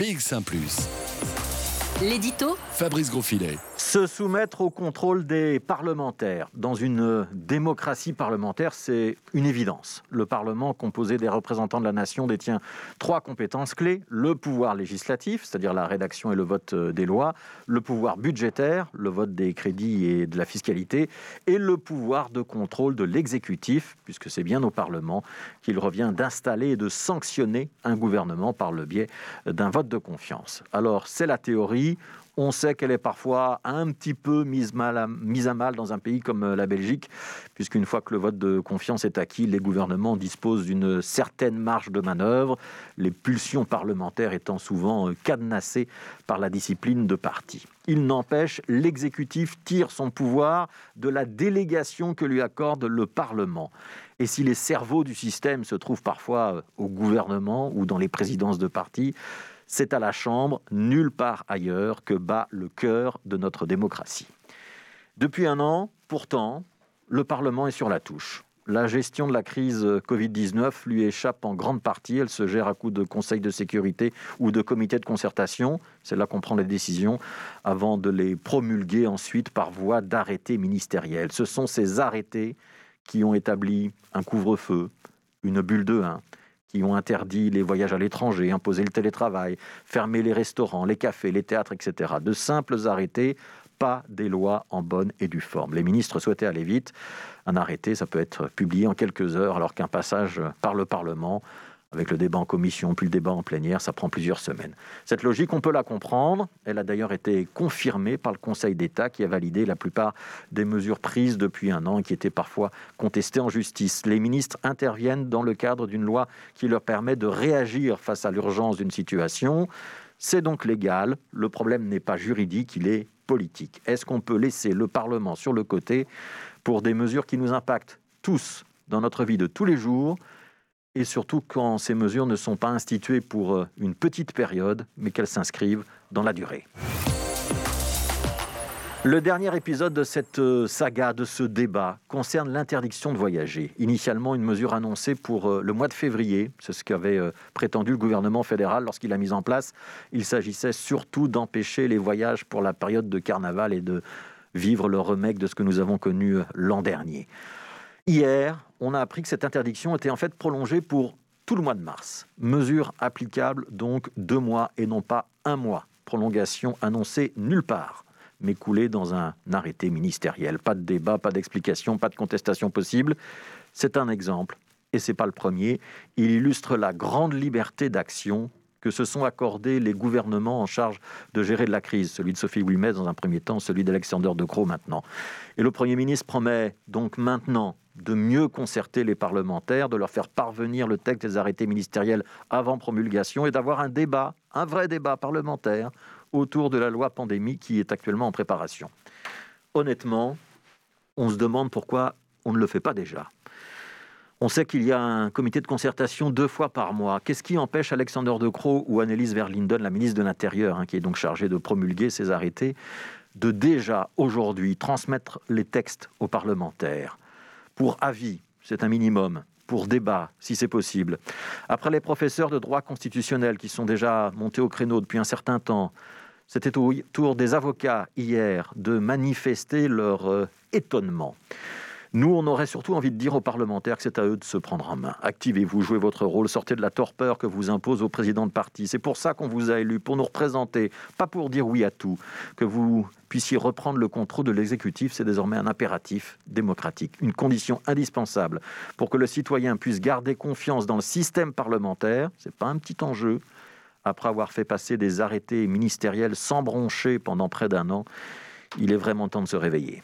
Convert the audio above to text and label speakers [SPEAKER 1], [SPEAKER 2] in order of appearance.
[SPEAKER 1] BX1 ⁇
[SPEAKER 2] L'édito
[SPEAKER 1] Fabrice Grosfilet.
[SPEAKER 3] Se soumettre au contrôle des parlementaires. Dans une démocratie parlementaire, c'est une évidence. Le Parlement, composé des représentants de la nation, détient trois compétences clés. Le pouvoir législatif, c'est-à-dire la rédaction et le vote des lois. Le pouvoir budgétaire, le vote des crédits et de la fiscalité. Et le pouvoir de contrôle de l'exécutif, puisque c'est bien au Parlement qu'il revient d'installer et de sanctionner un gouvernement par le biais d'un vote de confiance. Alors, c'est la théorie on sait qu'elle est parfois un petit peu mise, à, mal dans un pays comme euh, la Belgique, puisqu'une fois que le vote de confiance est acquis, les gouvernements disposent d'une certaine marge de manœuvre, les pulsions parlementaires étant souvent euh, cadenassées par la discipline de parti. Il n'empêche, l'exécutif tire son pouvoir de la délégation que lui accorde le Parlement. Et si les cerveaux du système se trouvent parfois euh, au gouvernement ou dans les présidences de partis, c'est à la Chambre, nulle part ailleurs, que bat le cœur de notre démocratie. Depuis un an, pourtant, le Parlement est sur la touche. La gestion de la crise Covid-19 lui échappe en grande partie. Elle se gère à coup de conseils de sécurité ou de comités de concertation. C'est là qu'on prend les décisions avant de les promulguer ensuite par voie d'arrêtés ministériels. Ce sont ces arrêtés qui ont établi un couvre-feu, une bulle de 1, qui ont interdit les voyages à l'étranger, imposé le télétravail, fermé les restaurants, les cafés, les théâtres, etc. De simples arrêtés, pas des lois en bonne et due forme. Les ministres souhaitaient aller vite. Un arrêté, ça peut être publié en quelques heures, alors qu'un passage par le Parlement avec le débat en commission, puis le débat en plénière, ça prend plusieurs semaines. Cette logique, on peut la comprendre. Elle a d'ailleurs été confirmée par le Conseil d'État qui a validé la plupart des mesures prises depuis un an et qui étaient parfois contestées en justice. Les ministres interviennent dans le cadre d'une loi qui leur permet de réagir face à l'urgence d'une situation. C'est donc légal. Le problème n'est pas juridique, il est politique. Est-ce qu'on peut laisser le Parlement sur le côté pour des mesures qui nous impactent tous dans notre vie de tous les jours? Et surtout quand ces mesures ne sont pas instituées pour euh, une petite période, mais qu'elles s'inscrivent dans la durée. Le dernier épisode de cette euh, saga, de ce débat, concerne l'interdiction de voyager. Initialement, une mesure annoncée pour euh, le mois de février, c'est ce qu'avait prétendu le gouvernement fédéral lorsqu'il a mis en place. Il s'agissait surtout d'empêcher les voyages pour la période de carnaval et de vivre le remake de ce que nous avons connu l'an dernier. Hier, on a appris que cette interdiction était en fait prolongée pour tout le mois de mars. Mesure applicable donc deux mois et non pas un mois. Prolongation annoncée nulle part, mais coulée dans un arrêté ministériel. Pas de débat, pas d'explication, pas de contestation possible. C'est un exemple, et ce n'est pas le premier. Il illustre la grande liberté d'action que se sont accordés les gouvernements en charge de gérer la crise, celui de Sophie Wilmès dans un premier temps, celui d'Alexander De Croo maintenant. Et le Premier ministre promet donc maintenant de mieux concerter les parlementaires, de leur faire parvenir le texte des arrêtés ministériels avant promulgation et d'avoir un débat, un vrai débat parlementaire autour de la loi pandémie qui est actuellement en préparation. Honnêtement, on se demande pourquoi on ne le fait pas déjà. On sait qu'il y a un comité de concertation deux fois par mois. Qu'est-ce qui empêche Alexander De Croo ou Annelies Verlinden, la ministre de l'Intérieur, hein, qui est donc chargée de promulguer ces arrêtés, de déjà aujourd'hui transmettre les textes aux parlementaires? Pour avis, c'est un minimum, pour débat, si c'est possible. Après les professeurs de droit constitutionnel qui sont déjà montés au créneau depuis un certain temps, c'était au tour des avocats hier de manifester leur euh, étonnement. Nous, on aurait surtout envie de dire aux parlementaires que c'est à eux de se prendre en main. Activez-vous, jouez votre rôle, sortez de la torpeur que vous impose au président de parti. C'est pour ça qu'on vous a élu, pour nous représenter, pas pour dire oui à tout. Que vous puissiez reprendre le contrôle de l'exécutif, c'est désormais un impératif démocratique, une condition indispensable pour que le citoyen puisse garder confiance dans le système parlementaire. C'est pas un petit enjeu après avoir fait passer des arrêtés ministériels sans broncher pendant près d'un an, il est vraiment temps de se réveiller.